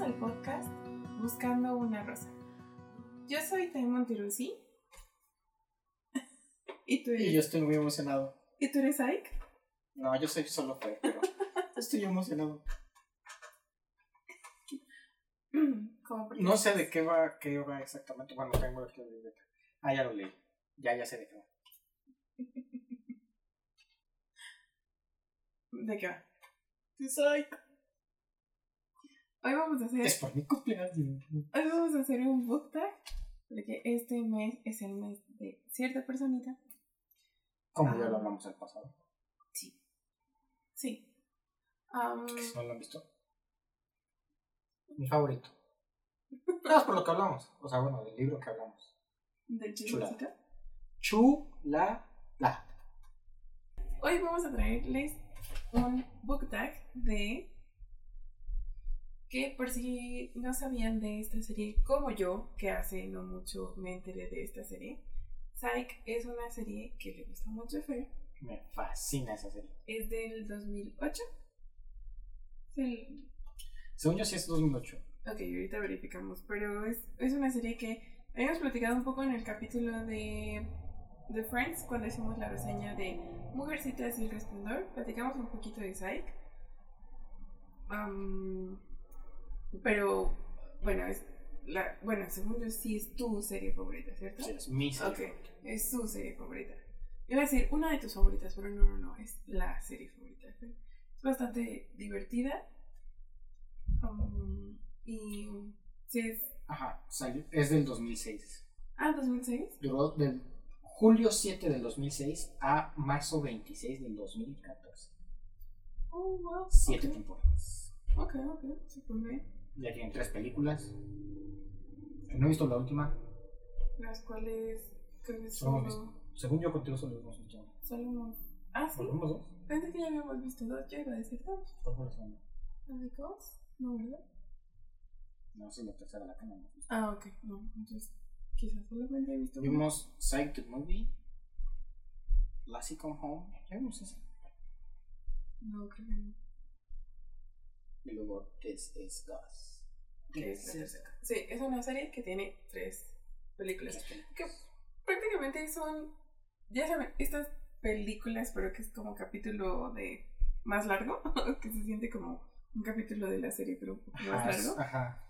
al podcast Buscando una Rosa. Yo soy Taimon Tirusi. ¿Y tú eres? Y yo estoy muy emocionado. ¿Y tú eres Ike? No, yo soy solo Fer, pero estoy emocionado. No sé de qué va, qué va exactamente. Bueno, tengo aquí la libreta. Ah, ya lo leí. Ya, ya sé de qué va. ¿De qué va? Es Ike. Hoy vamos a hacer, Es por mi cumpleaños. hoy vamos a hacer un book tag. Porque este mes es el mes de cierta personita. Como ya lo hablamos el pasado. Sí. Sí. Si no lo han visto. Mi favorito. Nada por lo que hablamos. O sea, bueno, del libro que hablamos. del chismecito. Chula la. Hoy vamos a traerles un book tag de que por si no sabían de esta serie como yo, que hace no mucho me enteré de esta serie. Psych es una serie que le gusta mucho a Fer. Me fascina esa serie. Es del 2008. Es el- Según yo, sí es 2008. Ok, ahorita verificamos. Pero es, es una serie que habíamos platicado un poco en el capítulo de, de Friends, cuando hicimos la reseña de Mujercitas y el Resplandor. Platicamos un poquito de Psych. Am, pero, bueno, es la, bueno, según yo sí es tu serie favorita, ¿cierto? Sí, es mi serie. Ok, favorita. es su serie favorita. Iba a decir una de tus favoritas, pero no, no, no, es la serie favorita. Es bastante divertida. Um, y sí es... Ajá, salió, es del 2006. Ah, 2006. Duró del julio 7 del 2006 a marzo 26 del 2014. Oh, wow. Siete temporadas. Ok, ok, súper bien. Ya tienen tres películas. No he visto la última. Las cuales creo que solo... visto. Según yo contigo solo hemos visto. Solo unos... Ah, sí. ¿Volvemos dos? Pensé que ya habíamos visto dos. Yo iba a decir dos. ¿Cuál fue la segunda? ¿La de Ghost? No, ¿verdad? No, es la tercera la que no hemos visto. Ah, ok. No, entonces quizás solamente he visto. Vimos Psych the Movie. Lassie Come Home. Ya vimos esa. No, creo que no. Y luego This is Gus. que es la tercera. Sí, es una serie que tiene tres películas. Que prácticamente son, ya saben, estas películas, pero que es como capítulo de más largo, que se siente como un capítulo de la serie, pero un poco más Ajá, largo. Ajá.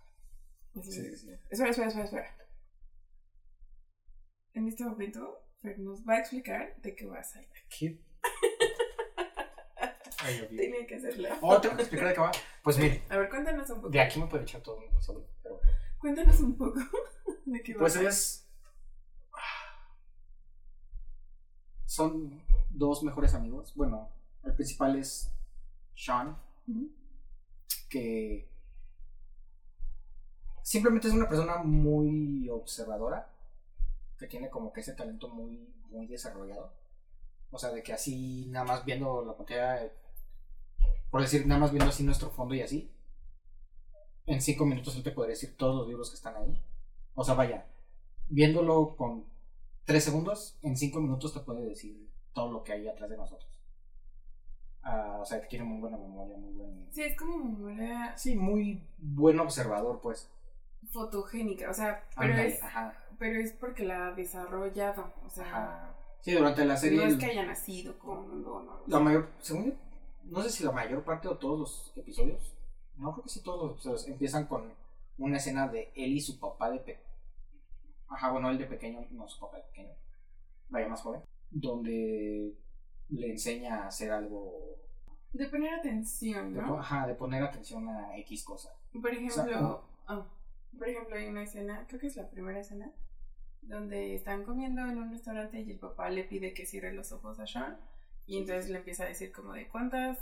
Sí, es. sí. Espera, espera, espera, espera. En este momento, Fer nos va a explicar de qué va a ser. ¿Qué? Ay. Tenía que hacerlo. Oh, tengo que explicar de qué va. Pues mire, A ver, cuéntanos un poco. de aquí me puede echar todo solo. Pero Cuéntanos un poco de qué va Pues es. Son dos mejores amigos. Bueno, el principal es Sean, que simplemente es una persona muy observadora, que tiene como que ese talento muy, muy desarrollado. O sea, de que así, nada más viendo la pantalla, por decir, nada más viendo así nuestro fondo y así, en cinco minutos él te podría decir todos los libros que están ahí. O sea, vaya, viéndolo con tres segundos, en cinco minutos te puede decir todo lo que hay atrás de nosotros. Ah, o sea, tiene muy buena memoria, muy buen... Sí, es como memoria Sí, muy buen observador, pues. fotogénica, o sea, pero es, ajá, pero es porque la ha desarrollado, o sea, ajá. Sí, durante la serie... no es que haya nacido con no, no, La mayor, según yo, no sé si la mayor parte o todos los episodios, no creo que sí todos los episodios, empiezan con una escena de él y su papá de pequeño. Ajá, bueno, él de pequeño, no su papá de pequeño, vaya más joven, donde le enseña a hacer algo, de poner atención, de, ¿no? ajá, de poner atención a X cosa. Por ejemplo, sea, ah, por ejemplo, hay una escena, creo que es la primera escena, donde están comiendo en un restaurante y el papá le pide que cierre los ojos a Sean y entonces le empieza a decir como de cuántas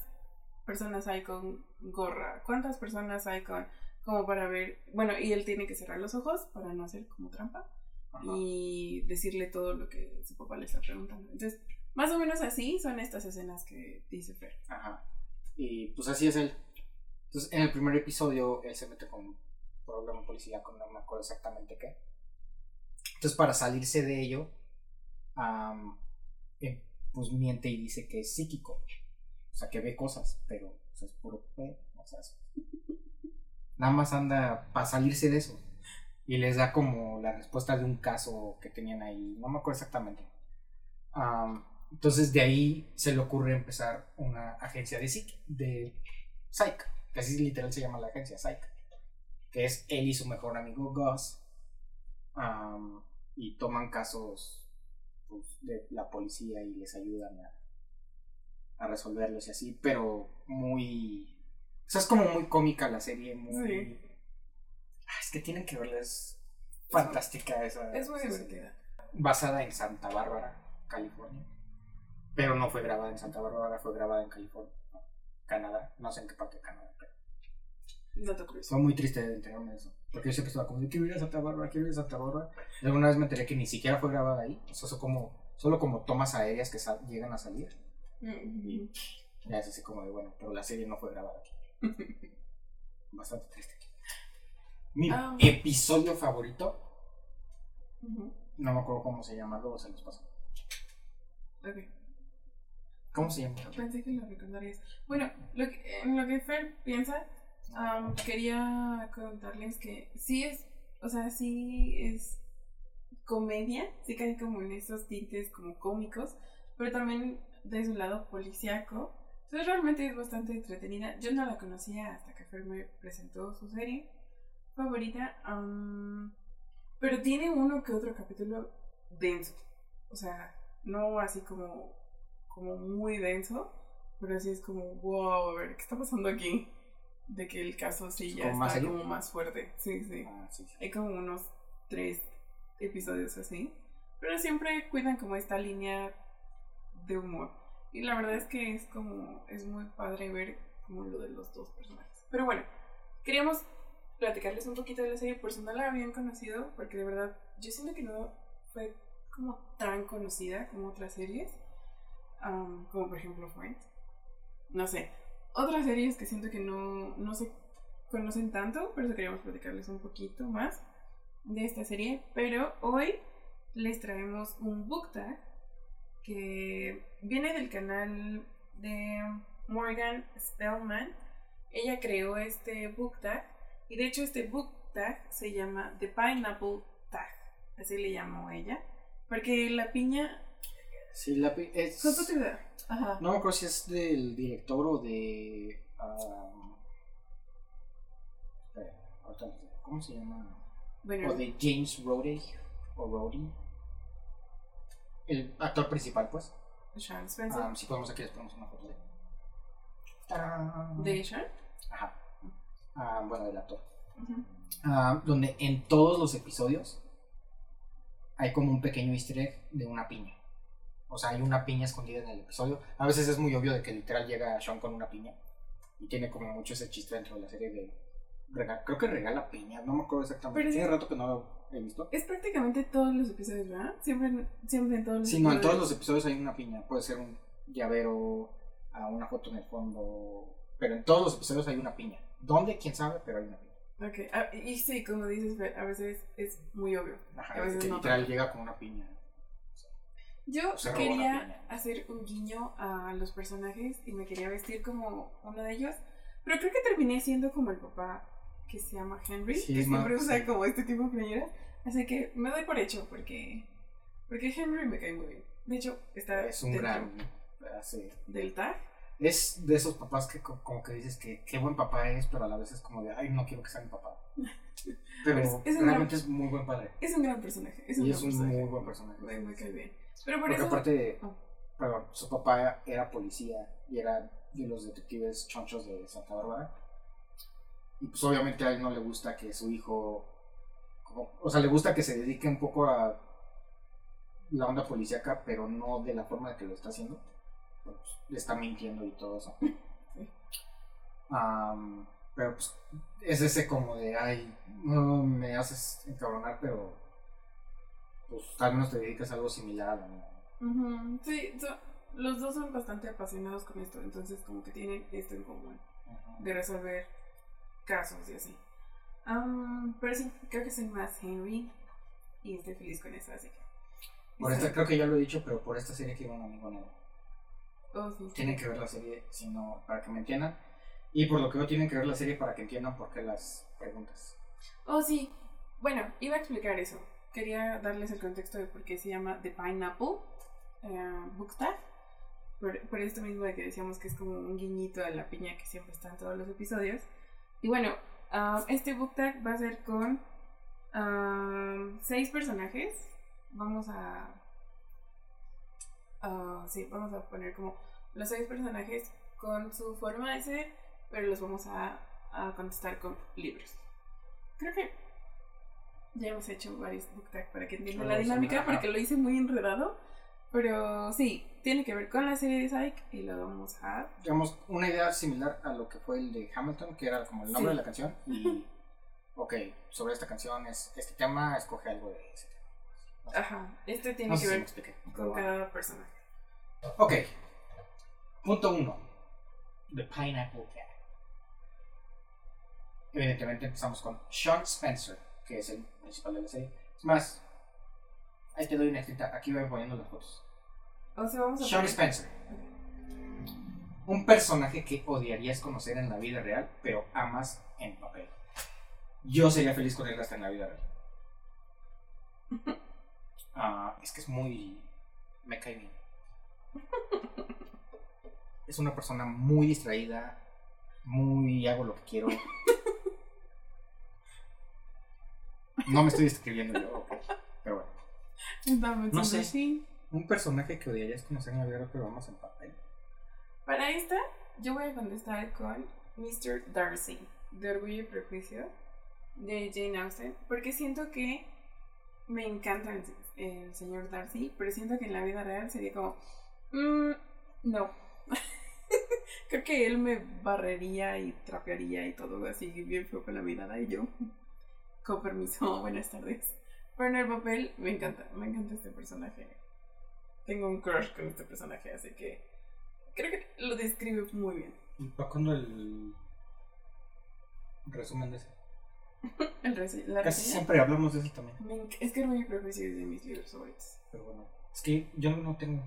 personas hay con gorra, cuántas personas hay con como para ver, bueno, y él tiene que cerrar los ojos para no hacer como trampa Ajá. y decirle todo lo que su papá le está preguntando. Entonces, más o menos así son estas escenas que dice Fer. Ajá. Y pues así es él. Entonces, en el primer episodio, él se mete con un problema policíaco, no me acuerdo exactamente qué. Entonces, para salirse de ello, eh, pues miente y dice que es psíquico. O sea, que ve cosas, pero pues, es puro. O nada más anda para salirse de eso. Y les da como la respuesta de un caso que tenían ahí, no me acuerdo exactamente. Am, entonces de ahí se le ocurre empezar una agencia de Psych, de Psych, que así literal se llama la agencia, Psych, que es él y su mejor amigo Gus, y toman casos pues, de la policía y les ayudan a, a resolverlos y así, pero muy... O sea, es como muy cómica la serie, muy... Sí. Ah, es que tienen que verla, es fantástica esa. Es muy divertida. basada en Santa Bárbara, California. Pero no fue grabada en Santa Bárbara, fue grabada en California, Canadá. No sé en qué parte de Canadá. Dato curioso. Fue muy triste de enterarme de eso. Porque yo siempre estaba como, quiero ir a Santa Bárbara, quiero ir a Santa Bárbara. Y alguna vez me enteré que ni siquiera fue grabada ahí. O sea, son como, solo como tomas aéreas que llegan a salir. Mm, Ya es así como de, bueno, pero la serie no fue grabada aquí. Bastante triste. Mi Ah. episodio favorito, no me acuerdo cómo se llama, luego se los paso. Ok. ¿Cómo se llama? Pensé que lo recordarías. Bueno, lo que, en lo que Fer piensa, am, quería contarles que sí es, o sea, sí es comedia, sí cae como en esos tintes como cómicos, pero también de su lado policíaco. Entonces realmente es bastante entretenida. Yo no la conocía hasta que Fer me presentó su serie favorita, am, pero tiene uno que otro capítulo denso. O sea, no así como como muy denso, pero sí es como, wow, a ver, ¿qué está pasando aquí? De que el caso sí ya ¿Como más está serio? como más fuerte. Sí, sí. Ah, sí, sí. Hay como unos tres episodios así, pero siempre cuidan como esta línea de humor. Y la verdad es que es como, es muy padre ver como lo de los dos personajes. Pero bueno, queríamos platicarles un poquito de la serie por si no la habían conocido, porque de verdad yo siento que no fue como tan conocida como otras series, am, como por ejemplo Friends. No sé, otras series que siento que no, no se conocen tanto, por eso queríamos platicarles un poquito más de esta serie. Pero hoy les traemos un book tag que viene del canal de Morgan Spellman. Ella creó este book tag y de hecho este book tag se llama The Pineapple Tag, así le llamó ella, porque la piña Sí, la es... Ajá. No me acuerdo si es del director o de... digo, ¿Cómo se llama? Bueno, O de James Rhodey. O Rhodey. El actor principal, pues. Sean Spencer. Ah, si podemos aquí les ponemos una foto de... De Sean. Ajá. Ah, bueno, del actor. Ujú. Ah, donde en todos los episodios hay como un pequeño easter egg de una piña. O sea, hay una piña escondida en el episodio. A veces es muy obvio de que literal llega Sean con una piña. Y tiene como mucho ese chiste dentro de la serie de... rega- creo que regala piñas, no me acuerdo exactamente. Pero. Tiene rato que no lo he visto. Es prácticamente todos los episodios, ¿verdad? Siempre, siempre en todos los Sí, no, en todos episodios. los episodios hay una piña. Puede ser un llavero, a una foto en el fondo. Pero en todos los episodios hay una piña. ¿Dónde? ¿Quién sabe? Pero hay una piña. Ok, ah, y sí, como dices, a veces es muy obvio. Ajá, A veces que no literal llega con una piña. Yo quería hacer un guiño a los personajes y me quería vestir como uno de ellos, pero creo que terminé siendo como el papá que se llama Henry, Sí, que siempre usa sí. como este tipo de playeras. Así que me doy por hecho porque, porque Henry me cae muy bien. De hecho, está Es un gran. sí. del tag. Es de esos papás que co- como que dices que qué buen papá es, pero a la vez es como de, ay, no quiero que sea mi papá. Pero Es- es realmente gran- es muy buen padre. Es un gran personaje. Es un y gran es un personaje. muy buen personaje. Me, me cae bien. Pero por Porque eso. aparte, Oh. perdón, su papá era policía y era de los detectives chonchos de Santa Bárbara. Y pues obviamente a él no le gusta que su hijo, como- o sea, le gusta que se dedique un poco a la onda policíaca, pero no de la forma en que lo está haciendo. Pues, le está mintiendo y todo eso. Am, pero pues es ese como de, ay, no me haces encabronar, pero pues al menos te dedicas a algo similar lo mío. Ujú, Sí, so- los dos son bastante apasionados con esto, entonces como que tienen esto en común, Ujú. de resolver casos y así. Am, pero sí, creo que soy más Henry y estoy feliz con eso, así que... Por esta, creo que ya lo he dicho, pero por esta serie quiero un amigo nuevo. Oh, sí. Tienen que ver la serie, si no, para que me entiendan. Y por lo que veo tienen que ver la serie para que entiendan por qué las preguntas. Oh, sí. Bueno, iba a explicar eso. Quería darles el contexto de por qué se llama The Pineapple eh, Book Tag. Por, por esto mismo de que decíamos que es como un guiñito a la piña que siempre está en todos los episodios. Y bueno, ah, este book tag va a ser con ah, seis personajes. Vamos a. ah, sí, vamos a poner como los seis personajes con su forma de ser, pero los vamos a, a contestar con libros. Creo que ya hemos hecho varios book tag para que entiendan la dinámica, ajá. porque lo hice muy enredado. Pero sí, tiene que ver con la serie de Psych y lo vamos a. Digamos, una idea similar a lo que fue el de Hamilton, que era como el nombre Sí. de la canción. Y, ok, sobre esta canción es este tema, escoge algo de ese tema. No sé, Ajá, este tiene no que ver con bueno. cada personaje. Ok. Punto uno. The Pineapple Cat. Evidentemente empezamos con Sean Spencer, que es el principal de la serie. Es más, ahí te doy una escrita. Aquí voy poniendo las fotos. O sea, vamos a Sean Spencer. Un personaje que odiarías conocer en la vida real, pero amas en papel. Yo sería feliz con él hasta en la vida real. Ah, es que es muy... Me cae bien. Es una persona muy distraída, muy hago lo que quiero. No me estoy describiendo yo, ok. Pero bueno. Estamos No en sé. sí. Un personaje que odiarías conocer en la vida real, pero amas en papel. Para esta, yo voy a contestar con Mr. Darcy, de Orgullo y Prejuicio, de Jane Austen, porque siento que me encanta el, el señor Darcy, pero siento que en la vida real sería como, "Mm, no. Creo que él me barrería y trapearía y todo así bien feo con la mirada y yo, con permiso, buenas tardes. Pero en el papel me encanta, me encanta este personaje. Tengo un crush con este personaje, así que creo que lo describe muy bien. ¿Y para cuándo el resumen de ese? El la Casi reseña, siempre hablamos de eso también. me es que Orgullo y Prejuicio es de mis libros favoritos. Pero bueno, es que yo no tengo.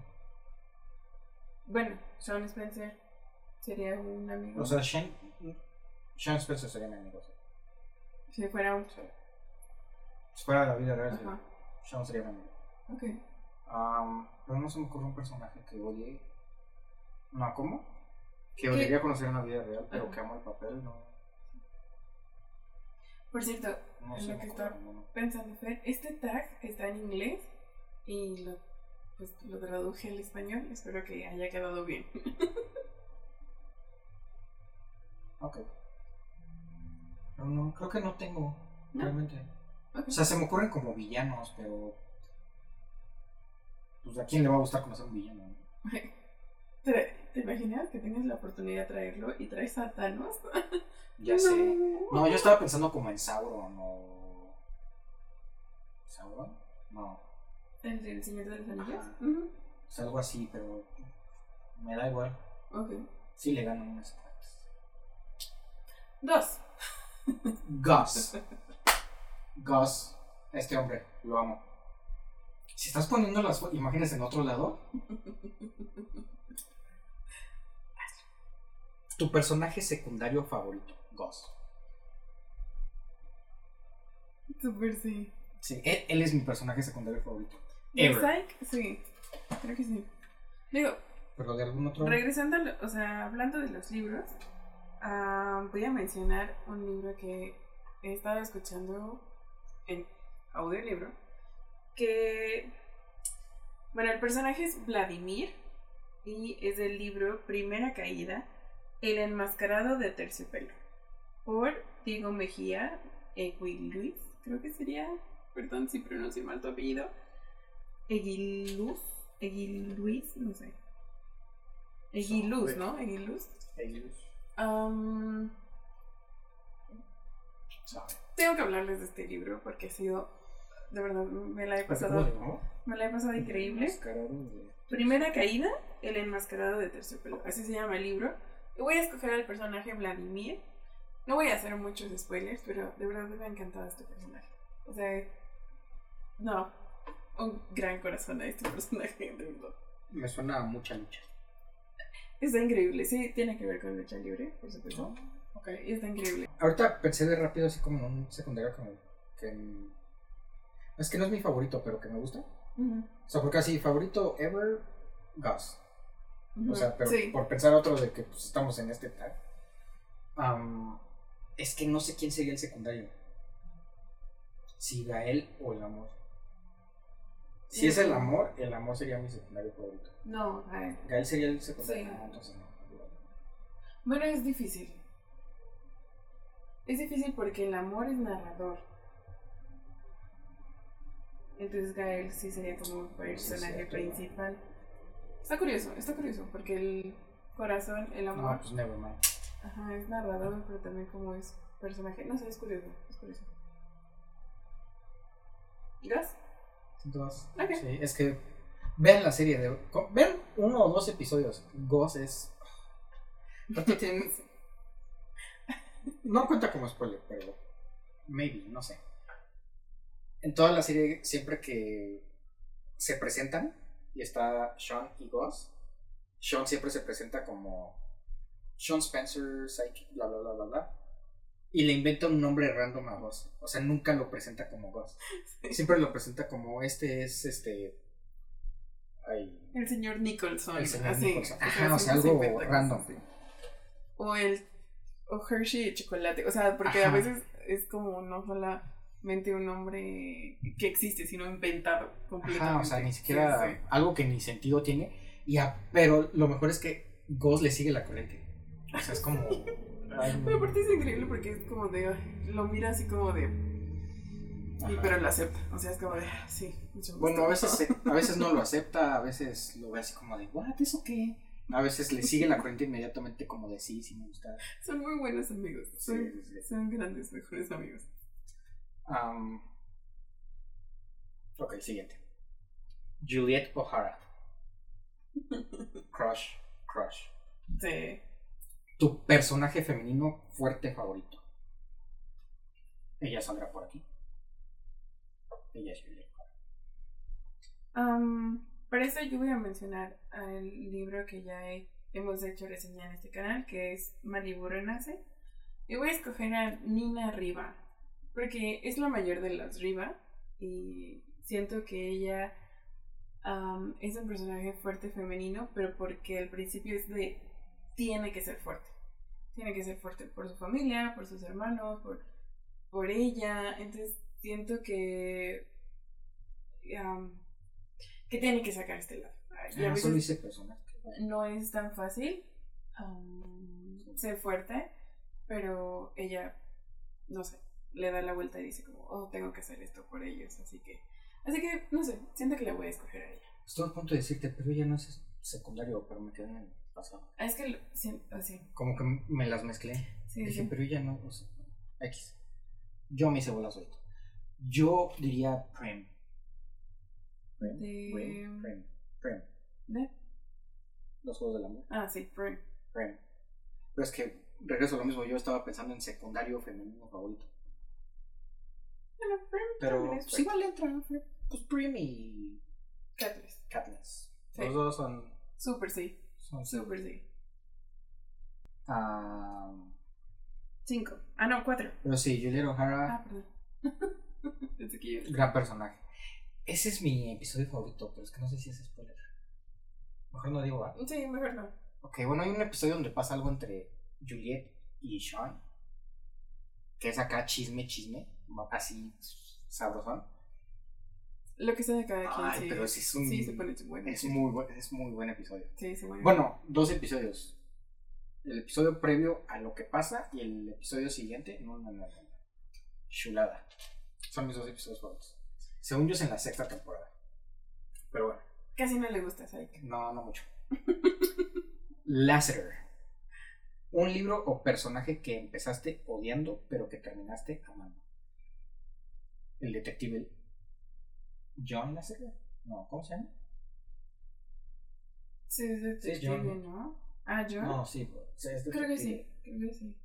Bueno, Sean Spencer sería un amigo. O sea, Sean, Sean Spencer sería mi amigo. sí. Si fuera un. Si fuera la vida real, Ajá, Sean sería amigo. ok. Am, pero no se me ocurre un personaje que odie. No, ¿cómo? Que odiaría conocer en la vida real, pero Ajá. que amo el papel, no. Por cierto, No se lo que está- pensando, Fer, este tag está en inglés y lo, pues, lo traduje al español. Espero que haya quedado bien. Ok. Pero no, creo que no tengo, ¿No? realmente. O sea, se me ocurren como villanos, pero. Pues a quién le va a gustar conocer un villano. no? ¿Te, ¿Te imaginas que tienes la oportunidad de traerlo y traes a Thanos? Ya No. sé. No, yo estaba pensando como en Sauron o. ¿Sauron? No. ¿El Señor de los Anillos? Es algo así, pero. Me da igual. Ok. Sí le gano unas partes. Dos. Gus. Gus. Este hombre, lo amo. Si estás poniendo las imágenes en otro lado. Tu personaje secundario favorito, Gus. Super sí. Sí, él, él es mi personaje secundario favorito. ¿De Ever. Psych? Sí. Creo que sí. Digo, Pero de algún otro. regresando, o sea, hablando de los libros, ah, voy a mencionar un libro que he estado escuchando en audiolibro. Que. Bueno, el personaje es Vladimir y es del libro Primera Caída, El enmascarado de terciopelo, por Diego Mejía Eguiluz, creo que sería, perdón si pronuncio mal tu apellido, Eguiluz, Eguiluis, no sé. Eguiluz, ¿no? Eguiluz. Ellos Saben. tengo que hablarles de este libro porque ha sido, de verdad, me la he ¿Cómo pasado, me la he pasado increíble. Primera caída, el enmascarado de terciopelo. Así se llama el libro. Voy a escoger al personaje Vladimir. No voy a hacer muchos spoilers, pero de verdad me ha encantado este personaje. O sea, no, un gran corazón a este personaje, de verdad. Me suena a mucha lucha. Está increíble, sí, tiene que ver con lucha libre, por supuesto. Oh, ok. Está increíble. Ahorita pensé de rápido así como en un secundario como que... Es que no es mi favorito, pero que me gusta. O sea, porque así, favorito ever, Gus. O sea, pero sí. por pensar otro de que pues, estamos en este tag. am, es que no sé quién sería el secundario. Si Gael o el amor. Si es el amor, el amor sería mi secundario favorito. No, a ver. Gael sería el secundario. Sí. Ah, entonces no. Bueno, es difícil. Es difícil porque el amor es narrador. Entonces Gael sí sería como un personaje principal. Está curioso, está curioso, porque el corazón, el No, amor, pues never mind. ajá, es narrador, pero también como es personaje. No sé, es curioso, es curioso. ¿Gas? Sí, es que vean la serie de. Vean uno o dos episodios. Ghost es. No cuenta como spoiler, pero. Maybe, no sé. En toda la serie, siempre que se presentan y está Sean y Ghost, Sean siempre se presenta como Sean Spencer, Psychic, bla bla bla bla bla. Y le inventa un nombre random a Ghost. O sea, nunca lo presenta como Ghost. Siempre lo presenta como este es este. Ay, El señor Nicholson. El señor así, Nicholson. o sea, Ajá, o sea, siempre se algo random. O el. O Hershey de chocolate. O sea, porque a veces es como no solamente un nombre que existe, sino inventado completamente. Ajá, o sea, ni siquiera algo que ni sentido tiene. Y a- pero lo mejor es que Ghost le sigue la corriente. O sea, es como. ay, Pero aparte es increíble porque es como de. Lo mira así como de. Y, Ajá. pero lo acepta. O sea, es como de. ah, Sí, mucho. Bueno, a veces, se- a veces no lo acepta, a veces lo ve así como de, ¿what? ¿Eso qué? A veces le sigue la corriente inmediatamente como de, sí, sí me gusta. Son muy buenos amigos. Son, sí, sí. son grandes, mejores amigos. Am, ok, siguiente. Juliet O'Hara. Crush, crush. Sí. Tu personaje femenino fuerte favorito. Ella saldrá por aquí. Ella es Juliet. Am, para eso yo voy a mencionar el libro que ya he- hemos hecho reseña en este canal, que es Malibu Renace. Y voy a escoger a Nina Riva, porque es la mayor de las Riva y siento que ella es un personaje fuerte femenino, pero porque al principio es de tiene que ser fuerte. Tiene que ser fuerte por su familia, por sus hermanos, por, por ella. Entonces siento que que tiene que sacar este lado. Y a Ah, veces solo hice personaje. no es tan fácil um, ser fuerte, pero ella, no sé, le da la vuelta y dice como, oh, tengo que hacer esto por ellos, así que, así que, no sé, siento que le voy a escoger a ella. Estuve a punto de decirte, pero ella no es secundario, pero me quedé en el es que, sí, Como que me las mezclé. sí, Dije, sí. pero ella no. o sea, X. Yo me hice bolas solito. Yo diría Prem. Prem. De- Prem. Prem. Prem. ¿De? Los juegos del amor. Ah, sí, Prem. Prem. Pero es que regreso a lo mismo. Yo estaba pensando en secundario femenino favorito. Bueno, Prem Pero pues fuerte. igual entra. Pues Prem y Katniss. Katniss. Sí. Los dos son. Súper sí, son súper sí. Ah, Cinco. Ah, no, cuatro. pero sí, Juliet O'Hara. Ah, perdón. Pensé que yo- Gran personaje. Ese es mi episodio favorito, pero es que no sé si es spoiler. Mejor no digo, ¿ah? Sí, mejor no. Ok, bueno, hay un episodio donde pasa algo entre Juliet y Sean. Que es acá chisme, chisme. Así sabrosón. Lo que sea de cada quien, Ay, sí. pero ese es un- Sí, se pone bueno. Es sí. muy, buen, es muy buen episodio. Sí, se pone Bueno, dos episodios. El episodio previo a lo que pasa y el episodio siguiente. No, no, no, no. Chulada. Son mis dos episodios favoritos. Según yo es en la sexta temporada. Pero bueno. Casi no le gusta a Saik. No, no mucho. Lasseter. Un libro o personaje que empezaste odiando, pero que terminaste amando. El detective John Lasseter. No, ¿cómo se llama? Sí, es Sí, detective, John. ¿no? Ah, ¿yo? No, sí. Sí, es Creo que sí, creo que sí.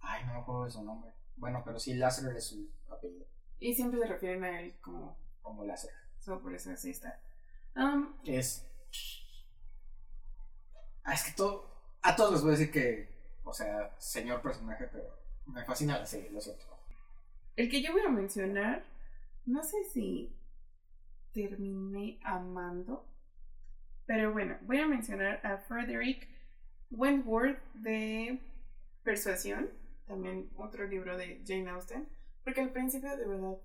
Ay, no me acuerdo de su nombre. Bueno, pero sí, Lasseter es su apellido. Y siempre se refieren a él como... Como Lasseter. Solo por eso así está. Um, Es Ah, es que todo. A todos les voy a decir que. O sea, señor personaje, pero me fascina la serie, lo siento. El que yo voy a mencionar, no sé si terminé amando, pero bueno, voy a mencionar a Frederick Wentworth de Persuasión, también otro libro de Jane Austen, porque al principio de verdad,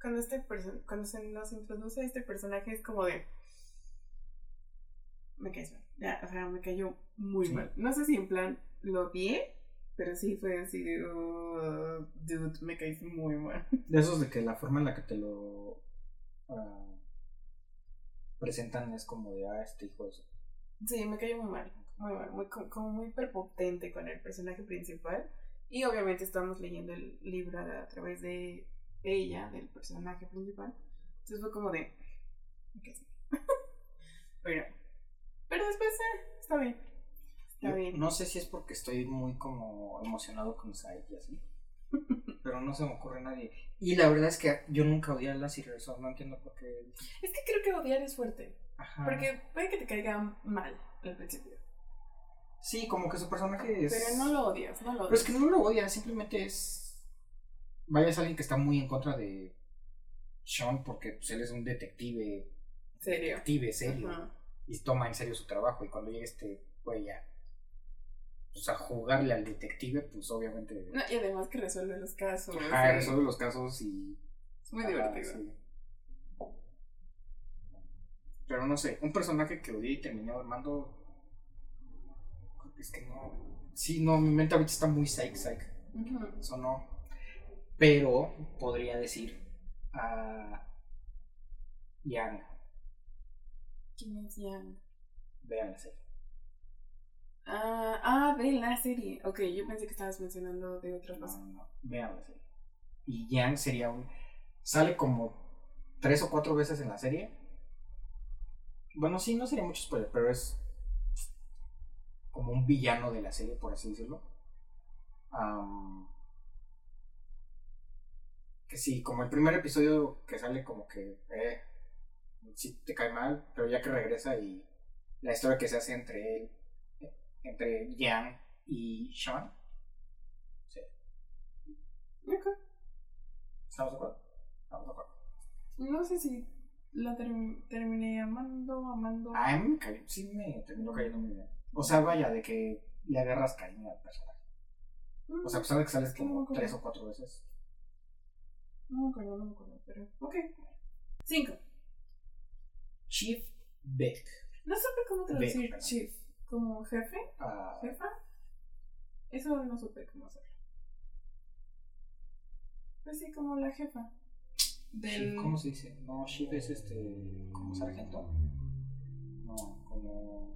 cuando, este cuando se nos introduce este personaje es como de... Me cae mal, ya, o sea, me cayó muy mal. No sé si en plan lo vi, pero sí fue así de... Oh, dude, me caes muy mal. De esos de que la forma en la que te lo... Ah, presentan es como de, ah, este hijo de eso. Sí, me cayó muy mal, muy mal, muy, como muy prepotente con el personaje principal. Y obviamente estamos leyendo el libro a, través de ella, del personaje principal. Entonces fue como de... ¿Qué pero, pero después eh, está bien. Está bien. No sé si es porque estoy muy como emocionado con Sai y así. pero no se me ocurre nadie. Y la verdad es que yo nunca odié a la Sirius, no entiendo por qué. Es que creo que odiar es fuerte. Ajá. Porque puede que te caiga mal al principio. Sí, como que su personaje es. Pero no lo odias, no lo odias. Pero es que no lo odias, simplemente es. Vaya, es alguien que está muy en contra de Sean porque pues, él es un detective. Serio. Detective, serio. Y toma en serio su trabajo. Y cuando llega este güey ya pues, a jugarle al detective, pues obviamente. y además que resuelve los casos. Ah, resuelve los casos y. Es muy divertido. Pero no sé, un personaje que odié y terminé armando. Es que no. Sí, no, mi mente ahorita está muy psych, psych. Eso no. Pero podría decir a. Yang. ¿Quién es Yang? Serie. Ah, ah, ve la serie. Ok, yo pensé que estabas mencionando de otra cosa. No, no, vean la serie. Y Yang sería un. Sale como tres o cuatro veces en la serie. Bueno, sí, no sería mucho spoiler, pero es como un villano de la serie, por así decirlo. que sí, como el primer episodio que sale como que, eh, sí te cae mal, pero ya que regresa y la historia que se hace entre él entre Yang y Sean. Sí. Ok. ¿Estamos de acuerdo? Estamos de acuerdo. No sé si la terminé amando, amando. A mí me sí me terminó cayendo muy bien. O sea, vaya, de que le agarras cariño al personaje. O sea, a pesar de que sales como tres o cuatro veces. No me acuerdo, no me acuerdo, pero. Ok. Cinco. Chief Beck. No supe cómo traducir Chief como jefe, ah. jefa, eso no supe cómo hacerlo. Pues sí, como la jefa. Del... ¿Cómo se dice? No, chief es este, como sargento. No, como...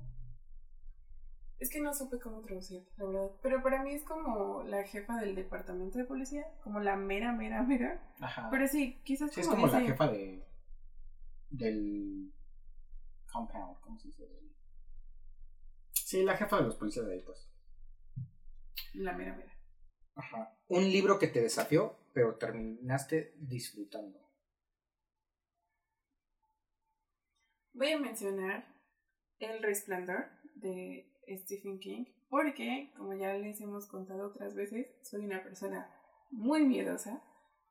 Es que no supe cómo traducir, la verdad. Pero para mí es como la jefa del departamento de policía, como la mera, mera, mera. Ajá. Pero sí, quizás sí, es como la jefa de del compound, ¿cómo se dice? Sí, la jefa de los policías de ahí, pues. La mera mera. Ajá. Un libro que te desafió, pero terminaste disfrutando. Voy a mencionar El Resplandor de Stephen King, porque, como ya les hemos contado otras veces, soy una persona muy miedosa.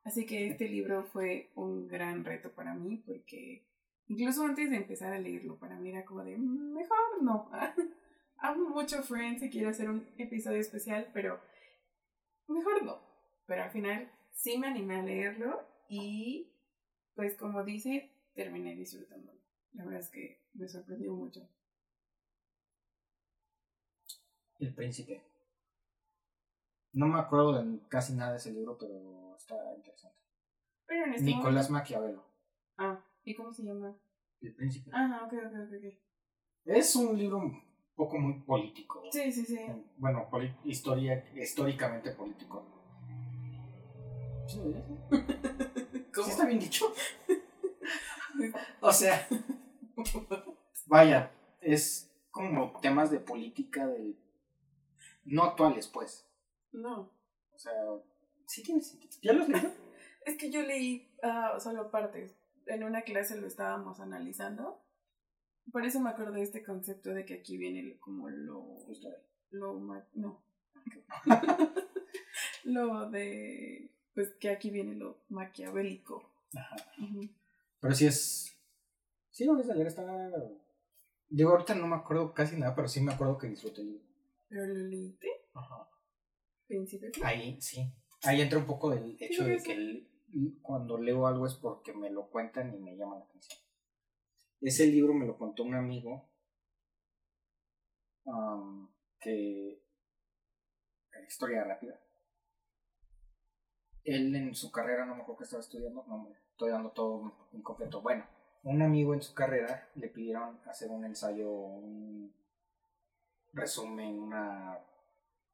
Así que este libro fue un gran reto para mí, porque incluso antes de empezar a leerlo, para mí era como de, mm, mejor no. amo mucho Friends y quiero hacer un episodio especial, pero mejor no. Pero al final sí me animé a leerlo y pues como dice, terminé disfrutándolo. La verdad es que me sorprendió mucho. El príncipe. No me acuerdo de casi nada de ese libro, pero está interesante. Pero en este Nicolás Maquiavelo. Ah, ¿y cómo se llama? El príncipe. Ajá, ok, ok, ok. Es un libro poco muy político. Sí, sí, sí. Bueno, historia, históricamente político. ¿Sí, ¿Cómo? ¿Sí está bien dicho? o sea, vaya, es como temas de política del... No actuales, pues. No. O sea, sí tiene sentido. ¿Ya los leí? es que yo leí uh, solo partes. En una clase lo estábamos analizando Por eso me acuerdo de este concepto de que aquí viene como lo. Lo. No. lo de. Pues que aquí viene lo maquiavélico. Ajá. Pero sí es. Sí, lo ves de leer, está. Digo, ahorita no me acuerdo casi nada, pero sí me acuerdo que disfruté el libro. Pero lo leíste, Ajá. Ahí, sí. Ahí entra un poco del hecho de que cuando leo algo es porque me lo cuentan y me llama la atención. Ese libro me lo contó un amigo am, que... Historia rápida. Él en su carrera, no me acuerdo que estaba estudiando, no, hombre, estoy dando todo incompleto. Bueno, un amigo en su carrera le pidieron hacer un ensayo, un resumen, una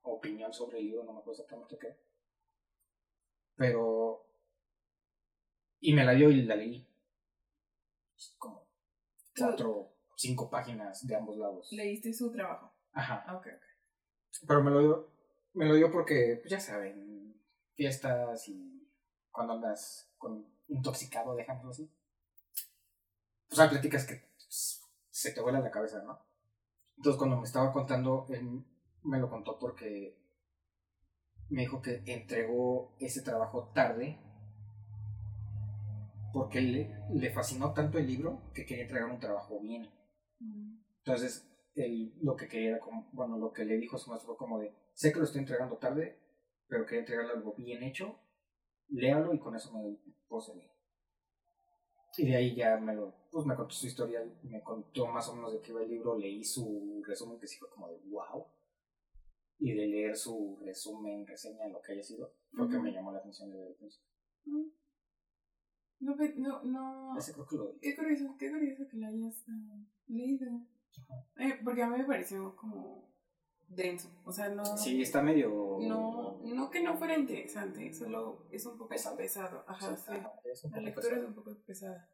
opinión sobre el libro, no me acuerdo exactamente qué. Pero. Y me la dio y la leí. Como cuatro, cinco páginas de ambos lados. Leíste su trabajo. Ajá. Ah, ok, ok. Pero me lo dio, me lo dio porque, pues ya saben, fiestas y cuando andas con intoxicado, dejámoslo así. Pues hay pláticas que se te vuela la cabeza, ¿no? Entonces cuando me estaba contando, él me lo contó porque me dijo que entregó ese trabajo tarde porque le, le fascinó tanto el libro que quería entregar un trabajo bien. Entonces, él lo que quería era como, bueno, lo que le dijo su maestro fue como de, sé que lo estoy entregando tarde, pero quería entregarle algo bien hecho, léalo y con eso me puse leer. Y de ahí ya me lo, pues me contó su historia, me contó más o menos de qué iba el libro, leí su resumen que sí fue como de wow. Y de leer su resumen, reseña, lo que haya sido, fue que me llamó la atención desde el principio. No, no, no. Ese creo que lo Qué curioso, qué curioso que lo hayas ah, leído. Eh, porque a mí me pareció como denso. O sea, no. Sí, está medio... No, no que no fuera interesante, solo es un poco Pesado. pesado. Ajá, Sí, sí. La lectura pesado. es un poco pesada.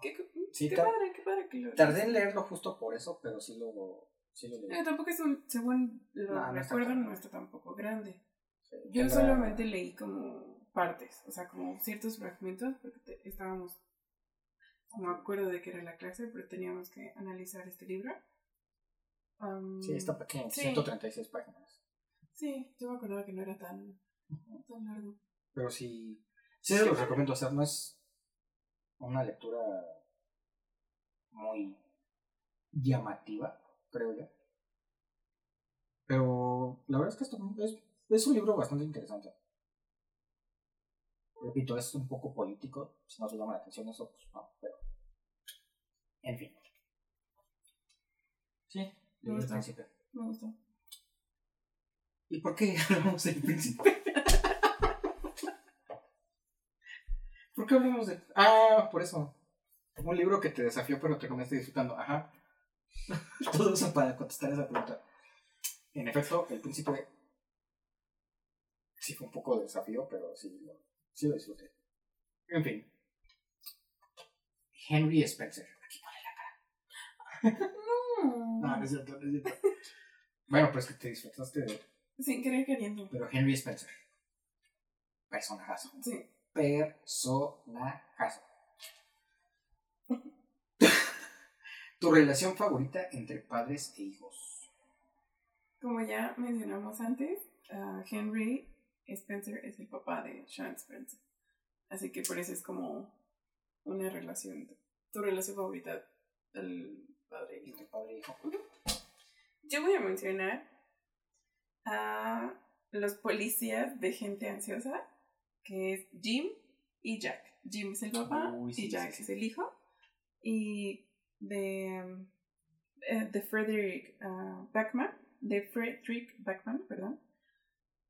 Qué, cu- Sí, qué padre, qué padre que lo Tardé en leerlo justo por eso, pero sí lo, sí lo leí. Eh, tampoco es un, según lo No, recuerdo, no está tampoco grande. Sí, Yo solamente leí como partes, o sea, como ciertos fragmentos, porque te- estábamos, no me acuerdo de qué era la clase, pero teníamos que analizar este libro. Sí, está pequeño, Sí. 136 páginas. Sí, yo me acordaba que no era tan, tan largo. Pero sí, sí se los recomiendo hacer, no es una lectura muy llamativa, creo yo. Pero la verdad es que esto es, es un libro bastante interesante. Repito, es un poco político, si no se llama la atención eso, pues no, pero... En fin. Sí, Me gusta. príncipe. Me gustó. ¿Y por qué hablamos del príncipe? ¿Por qué hablamos de.? Ah, por eso. Un libro que te desafió, pero te comenzaste disfrutando. Ajá. Todo eso para contestar esa pregunta. En efecto, el príncipe. Sí, fue un poco de desafío, pero sí lo, sí lo disfruté. En fin. Henry Spencer. Aquí pone la cara. No, no es cierto, no es cierto. Bueno, pues que te disfrutaste de. Sin querer queriendo. Pero Henry Spencer. Personajazo. Sí. Personajazo. tu relación favorita entre padres e hijos. Como ya mencionamos antes, ah, Henry Spencer es el papá de Sean Spencer. Así que por eso es como una relación, tu relación favorita del padre hijo. Entre padre hijo. Yo voy a mencionar a los policías de gente ansiosa, que es Jim y Jack. Jim es el papá Uy, sí, y Jack sí, sí. es el hijo. Y de, eh, de Frederick ah, Beckman, de Frederick Beckman, perdón.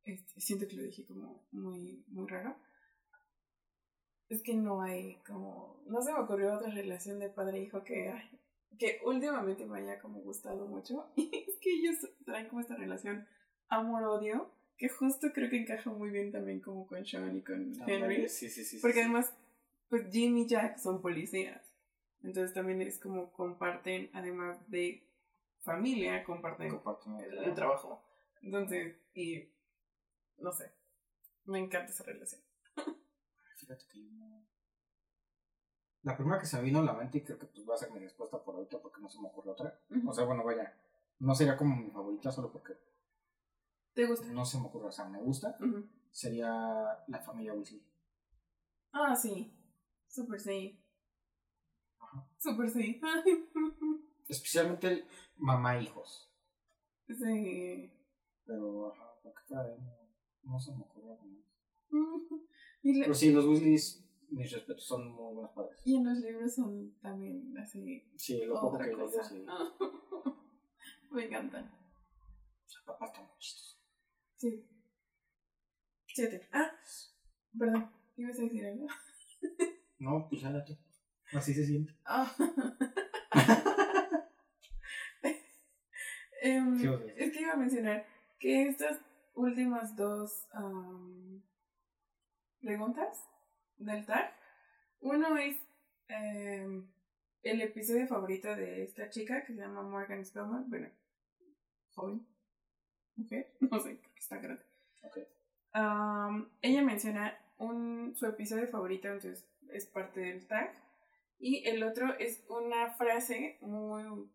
Este, siento que lo dije como muy, muy raro. Es que no hay como, no se me ocurrió otra relación de padre e hijo que, ay, que últimamente me haya como gustado mucho. Y es que ellos traen como esta relación amor-odio, que justo creo que encaja muy bien también como con Sean y con Henry. Sí, sí, sí. Porque además, pues Jim y Jack son policías. Entonces también es como comparten, además de familia, comparten Comparten el, el trabajo. Entonces, y no sé, me encanta esa relación. Fíjate que. La primera que se me vino a la mente y creo que pues va a ser mi respuesta por ahorita porque no se me ocurre otra. O sea, bueno, vaya, no sería como mi favorita solo porque ¿Te gusta? no se me ocurre, o sea, me gusta. Sería la familia Weasley. Ah, sí. Súper sí. Ajá. Súper sí. Especialmente el mamá e hijos. sí. Pero, ajá, porque ahí no, se me ocurre más. Y, Pero sí, los Weasleys, mis respetos, son muy buenos padres. y en los libros son también así. Sí, lo poco que leí, sí. Me encantan. Papá está muy chistoso. Sí. Siete. Ah, perdón. ¿Ibas a decir algo? No, pues jálate. Así se siente. Ah. Em, es que iba a mencionar que estas últimas dos preguntas del tag, uno es em, el episodio favorito de esta chica que se llama Morgan Spellman, bueno, joven, mujer, no sé, porque está grande. Ok. Am, ella menciona un, su episodio favorito, entonces es parte del tag. Y el otro es una frase muy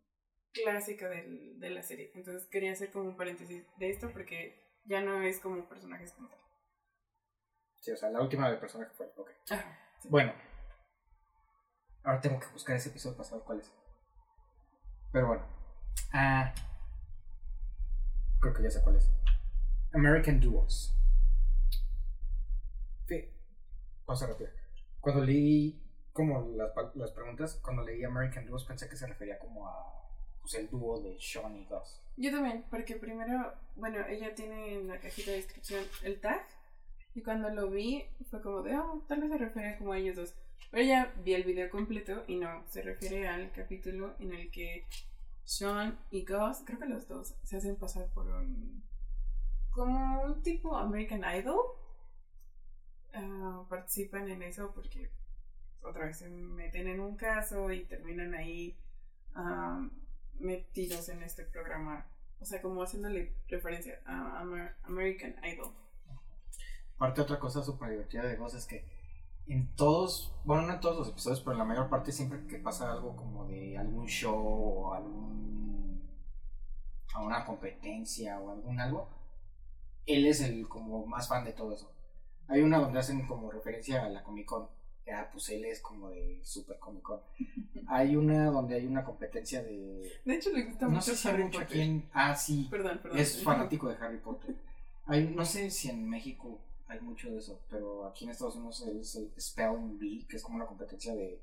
clásica del, de la serie. Entonces quería hacer como un paréntesis de esto porque ya no es como personajes como tal. Sí, o sea, la última de personaje fue. Ok. Ajá, sí. Bueno. Ahora tengo que buscar ese episodio para saber cuál es. Pero bueno. Ah. Creo que ya sé cuál es. American Duos. Sí. Vamos a repetir. Cuando leí como las, las preguntas, cuando leí American Duos pensé que se refería como a pues, el dúo de Sean y Gus. Yo también, porque primero, bueno, ella tiene en la cajita de descripción el tag. Y cuando lo vi, fue como de, oh, tal vez se refiere como a ellos dos. Pero ya vi el video completo y no, se refiere al capítulo en el que Sean y Gus, creo que los dos, se hacen pasar por un. como un tipo American Idol. Ah, participan en eso porque otra vez se meten en un caso y terminan ahí ah, metidos en este programa. O sea, como haciéndole referencia a Amer- American Idol. Aparte, otra cosa súper divertida de Ghost es que en todos, bueno, no en todos los episodios, pero en la mayor parte siempre que pasa algo como de algún show o algún, a una competencia o algún algo, él es el como más fan de todo eso. Hay una donde hacen como referencia a la Comic Con, ah, pues él es como de Super Comic Con. Hay una donde hay una competencia de... De hecho, le gusta No mucho sé si Harry mucho en... Ah, sí. Perdón, perdón. Es fanático de Harry Potter. Hay, no sé si en México hay mucho de eso, pero aquí en Estados Unidos es el Spelling Bee, que es como una competencia de,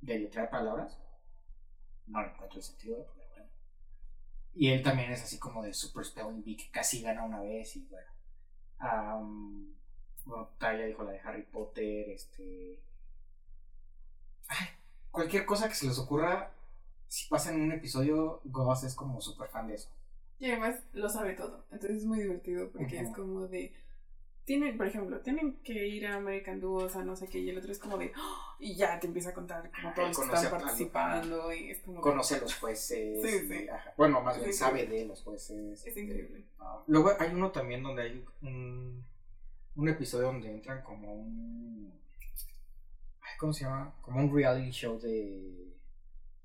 de letrar palabras. No le encuentro el sentido, pero bueno. Y él también es así como de Super Spelling Bee, que casi gana una vez y bueno. Am, bueno, Taya dijo la de Harry Potter, este... Cualquier cosa que se les ocurra, si pasa en un episodio, Goss es como super fan de eso. Y además lo sabe todo. Entonces es muy divertido porque es como de. Tienen, por ejemplo, tienen que ir a American Duos a no sé qué, y el otro es como de. ¡oh! Y ya te empieza a contar como todos los que están participando. Y es como. de- conoce a los jueces. Sí, sí. ajá. Bueno, más bien sabe de los jueces. Es increíble. Ah, Luego hay uno también donde hay un, un episodio donde entran como un. ¿Cómo se llama? Como un reality show de.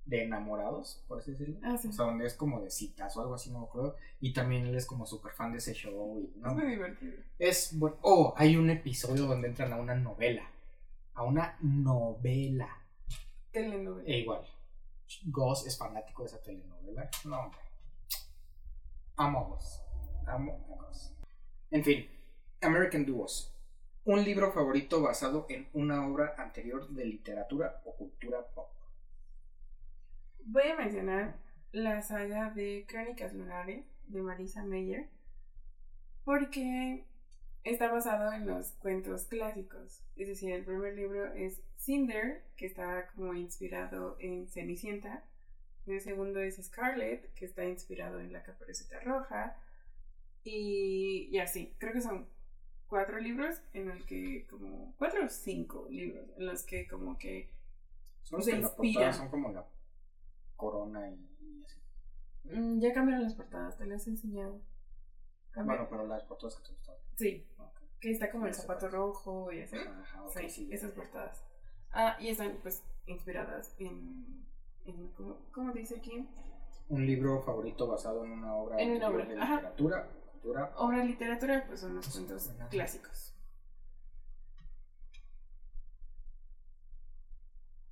de enamorados, por así decirlo. Ah, sí. O sea, donde es como de citas o algo así, no me acuerdo. Y también él es como súper fan de ese show. Y, ¿no? Es muy divertido. Es bueno. Oh, hay un episodio donde entran a una novela. A una novela. Telenovela. E igual. Goss es fanático de esa telenovela. No, hombre. Amo a Goss. Amo a Goss. En fin, American Duos. Un libro favorito basado en una obra anterior de literatura o cultura pop. Voy a mencionar la saga de Crónicas Lunares de Marisa Meyer porque está basado en los cuentos clásicos. Es decir, el primer libro es Cinder, que está como inspirado en Cenicienta. El segundo es Scarlet, que está inspirado en La Caperucita Roja. Y, y así, creo que son cuatro libros en el que como cuatro o cinco libros en los que como que Son Se inspira. son como la corona y, así. Mm, ya cambiaron las portadas, te las he enseñado. Cambia- Bueno, pero las portadas que te gustaban. Sí, que está como el zapato rojo y así. Ajá, ok, sí, sí, ya. esas portadas. Ah, y están pues inspiradas en, en ¿cómo, cómo dice aquí? Un libro favorito basado en una obra, En una obra, de ajá. Literatura. Obra de literatura, pues son los cuentos clásicos.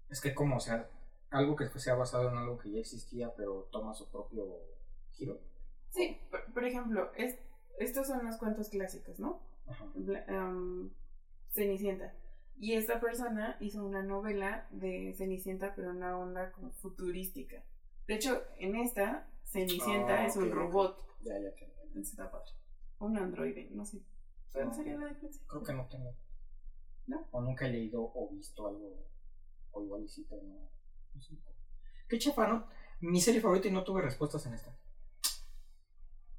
Es que como, o sea, algo que sea basado en algo que ya existía, pero toma su propio giro. Sí, por, por ejemplo, es, estos son los cuentos clásicos, ¿no? Ajá. Am, Cenicienta. Y esta persona hizo una novela de Cenicienta, pero una onda como futurística. De hecho, en esta, Cenicienta Ah, es un robot. Ya, ya que. Padre. Un androide, no sé. ¿Cuál Ah, sería la diferencia? Creo que no tengo. ¿No? O nunca he leído o visto algo. O igual sí, pero no. no sé. Qué chafa, ¿no? Mi serie favorita y no tuve respuestas en esta.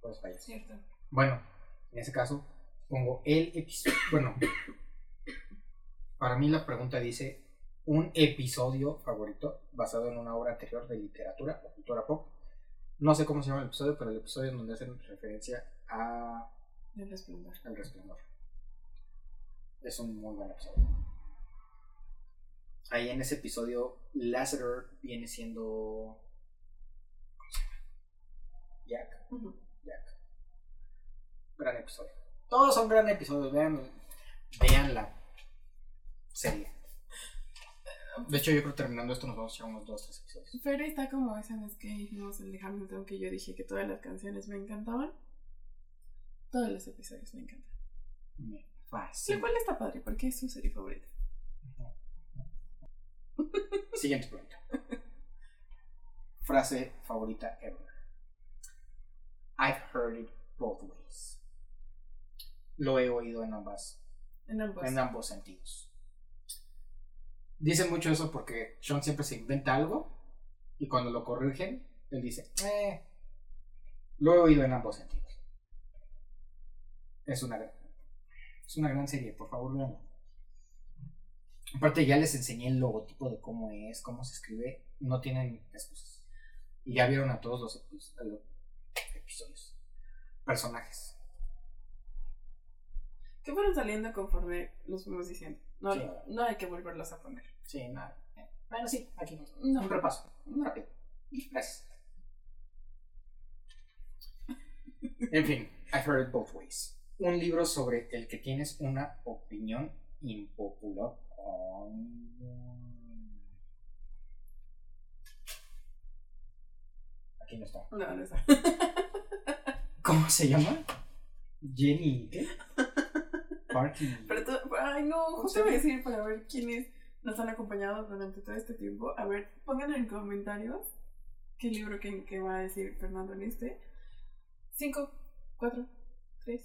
Pues vaya. Cierto. Bueno, en ese caso, pongo el episodio. Bueno, para mí la pregunta dice: un episodio favorito basado en una obra anterior de literatura o cultura pop. No sé cómo se llama el episodio, pero el episodio en donde hacen referencia a El resplandor. El Resplandor. Es un muy buen episodio. Ahí en ese episodio, Lasseter viene siendo. ¿Cómo se llama? Jack. Jack. Gran episodio. Todos son gran episodios. Vean, vean la serie. De hecho, yo creo que terminando esto nos vamos a echar unos 2-3 episodios. Pero está como esa vez que hicimos el de Hamilton, que yo dije que todas las canciones me encantaban. Todos los episodios me encantan. Me Lo fascina. cual está padre, porque es su serie favorita. Siguiente pregunta. Frase favorita ever. I've heard it both ways. Lo he oído en ambas, En ambos. en ambos sentidos. Dice mucho eso porque Sean siempre se inventa algo y cuando lo corrigen, él dice, eh, lo he oído en ambos sentidos. Es una gran, es una gran serie, por favor veanla. Aparte ya les enseñé el logotipo de cómo es, cómo se escribe, no tienen excusas. Y ya vieron a todos los episodios, personajes. Que fueron saliendo conforme los fuimos diciendo. No, Sí. no hay que volverlos a poner. Sí, nada. Bueno, sí, aquí. No. Un repaso. Rápido. Gracias. En fin, I've heard it both ways. Un libro sobre el que tienes una opinión impopular. Aquí no está. No, no está. ¿Cómo se llama? Jenny. ¿Qué? Party. Pero tú, ay no, ¿Cómo justo voy a decir para ver quiénes nos han acompañado durante todo este tiempo. A ver, pongan en comentarios qué libro que, que va a decir Fernando en este. 5, 4, 3,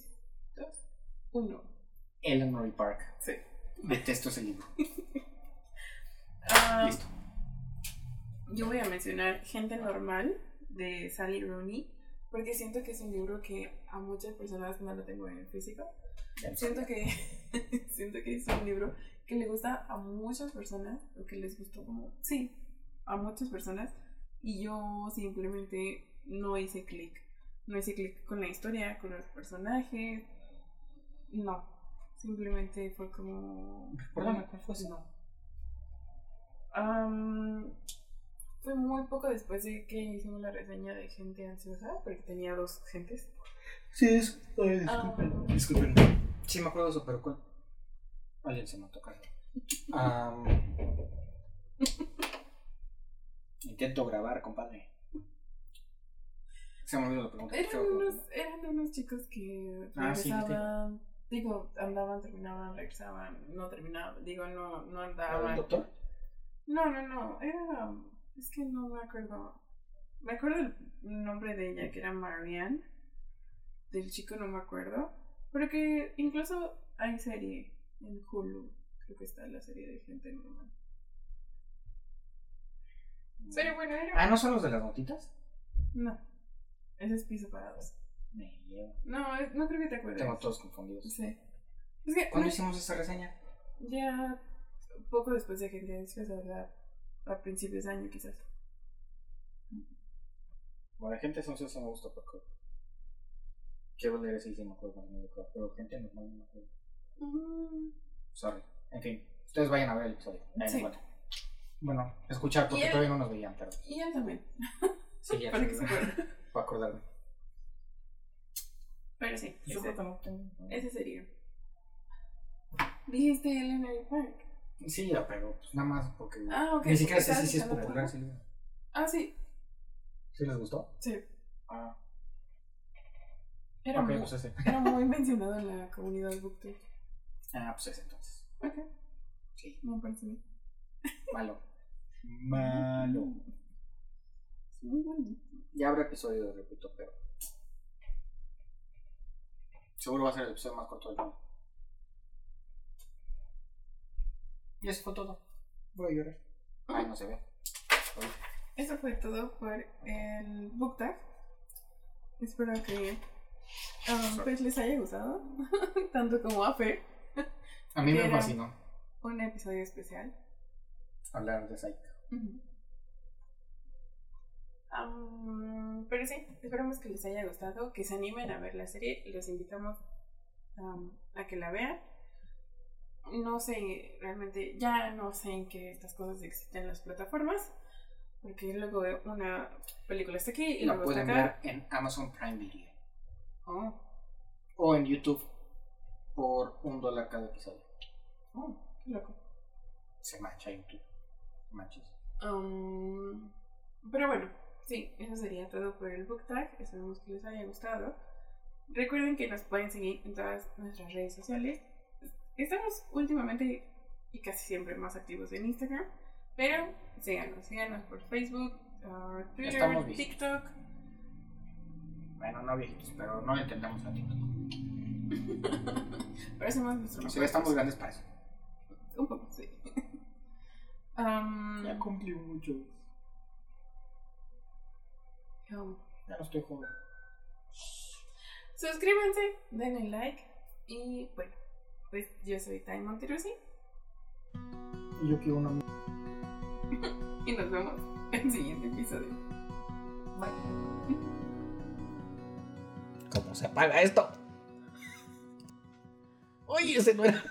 2, 1. Eleanor Park. Sí. Detesto ese libro. Ah, Listo. Yo voy a mencionar Gente Normal de Sally Rooney porque siento que es un libro que a muchas personas no lo tengo en físico. Siento que siento que es un libro que le gusta a muchas personas o que les gustó como sí, a muchas personas y yo simplemente no hice clic. No hice clic con la historia, con los personajes. No. Simplemente fue como Recuérdame cuál fue no. Am, fue muy poco después de que hicimos la reseña de gente ansiosa, porque tenía dos gentes. Sí, es. ay, Ah. disculpen. Sí, me acuerdo de eso, pero ¿cuál? Alguien se me toca. Am, intento grabar, compadre. Se me olvidó la pregunta. Eran unos, eran unos chicos que Ah, sí, regresaban, digo, andaban, terminaban, regresaban, no terminaban, digo, no, no ¿Algún andaban. doctor? No, no, no, era, es que no me acuerdo. Me acuerdo el nombre de ella, que era Marianne. Del chico no me acuerdo. Pero que incluso hay serie en Hulu. Creo que está la serie de gente normal. Pero bueno, era... Ah, ¿no son los de las notitas? No. Ese es piso para dos. Me llevo. No, es- no creo que te acuerdes. Tengo todos confundidos. Sí. Es que ¿Cuándo no- hicimos esa reseña? ya poco después de gente ansiosa, ¿verdad? A principios de año quizás. Bueno, gente eso sí me gusta porque quiero leer ese y sí me acuerdo, no me acuerdo, pero gente normal no me acuerdo. Mm, Sorry. En fin. Ustedes vayan a ver el episodio. Sí. Bueno, escuchar, porque él- todavía no nos veían, pero Y él también, sí, ya para que se acuerde. para acordarme. Pero sí, ese, ese sería. Dijiste Elena Park. Sí, ya, pero pues nada más porque. Ah, ok. Ni siquiera sé si es popular. echando ¿Sí, Ah, sí, ¿Sí les gustó? sí. Ah, Era, muy, pues era muy mencionado en la comunidad booktube. Ah, pues ese entonces. Ok, Sí, me parece bien. malo. Malo. Muy bueno. Ya habrá episodio, repito, pero. Seguro va a ser el episodio más corto del mundo. Y eso fue todo. Voy a llorar. Ay, no se ve. Eso fue todo por el book tag. Espero que um, pues les haya gustado, tanto como a Fer, A mí me fascinó un episodio especial. hablar de Psycho. Ujú. Am, pero sí, esperamos que les haya gustado, que se animen a ver la serie. Los invitamos am, a que la vean. No sé, realmente ya no sé en qué estas cosas existen en las plataformas. Porque luego una película está aquí y La luego está pueden acá. ver en Amazon Prime Video. Oh, O en YouTube por un dólar cada episodio. oh, qué loco. Se mancha YouTube. Manches. Um, pero bueno, sí, eso sería todo por el book tag. Esperemos que les haya gustado. Recuerden que nos pueden seguir en todas nuestras redes sociales. Estamos últimamente y casi siempre más activos en Instagram. Pero síganos, síganos por Facebook, uh, Twitter. TikTok. Bueno, no viejitos, pero no le entendemos a TikTok. Pero hacemos nuestro Sí, mejor estamos esfuerzo. grandes para eso. Un poco, sí. Um, cumplí mucho. Ya no estoy joven. Suscríbanse, denle like y bueno, pues yo soy Time Monterusi Y yo quiero una. y nos vemos en el siguiente episodio. ¿Cómo se apaga esto? Oye, ese no era.